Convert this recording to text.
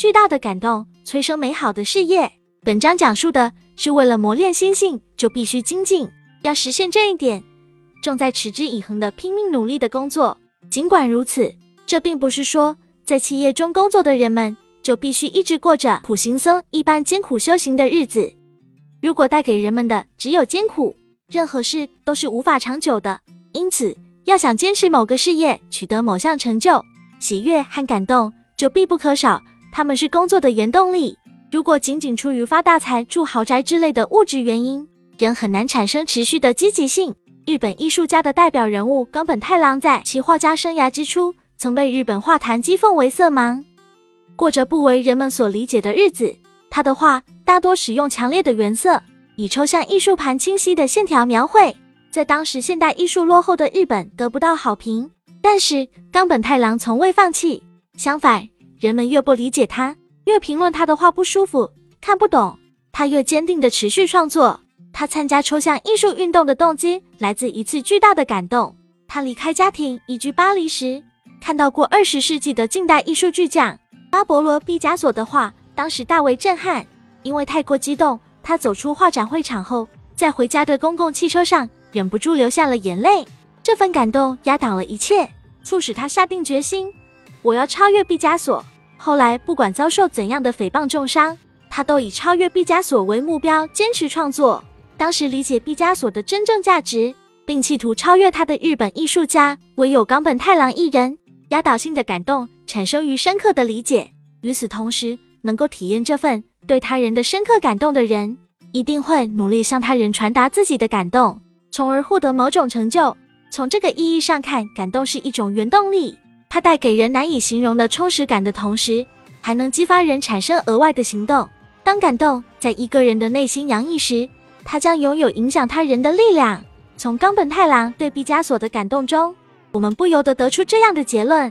巨大的感动催生美好的事业。本章讲述的是为了磨练心性，就必须精进。要实现这一点，重在持之以恒的拼命努力的工作。尽管如此，这并不是说在企业中工作的人们就必须一直过着苦行僧一般艰苦修行的日子。如果带给人们的只有艰苦，任何事都是无法长久的。因此，要想坚持某个事业，取得某项成就，喜悦和感动就必不可少。他们是工作的原动力。如果仅仅出于发大财、住豪宅之类的物质原因，人很难产生持续的积极性。日本艺术家的代表人物冈本太郎在其画家生涯之初，曾被日本画坛讥讽为色盲，过着不为人们所理解的日子。他的画大多使用强烈的原色，以抽象艺术盘清晰的线条描绘。在当时现代艺术落后的日本得不到好评，但是冈本太郎从未放弃。相反，人们越不理解他，越评论他的画不舒服、看不懂，他越坚定的持续创作。他参加抽象艺术运动的动机来自一次巨大的感动。他离开家庭移居巴黎时，看到过二十世纪的近代艺术巨匠巴勃罗·毕加索的画，当时大为震撼。因为太过激动，他走出画展会场后，在回家的公共汽车上。忍不住流下了眼泪，这份感动压倒了一切，促使他下定决心，我要超越毕加索。后来，不管遭受怎样的诽谤重伤，他都以超越毕加索为目标，坚持创作。当时理解毕加索的真正价值，并企图超越他的日本艺术家，唯有冈本太郎一人。压倒性的感动产生于深刻的理解。与此同时，能够体验这份对他人的深刻感动的人，一定会努力向他人传达自己的感动。从而获得某种成就。从这个意义上看，感动是一种原动力，它带给人难以形容的充实感的同时，还能激发人产生额外的行动。当感动在一个人的内心洋溢时，它将拥有影响他人的力量。从冈本太郎对毕加索的感动中，我们不由得得出这样的结论。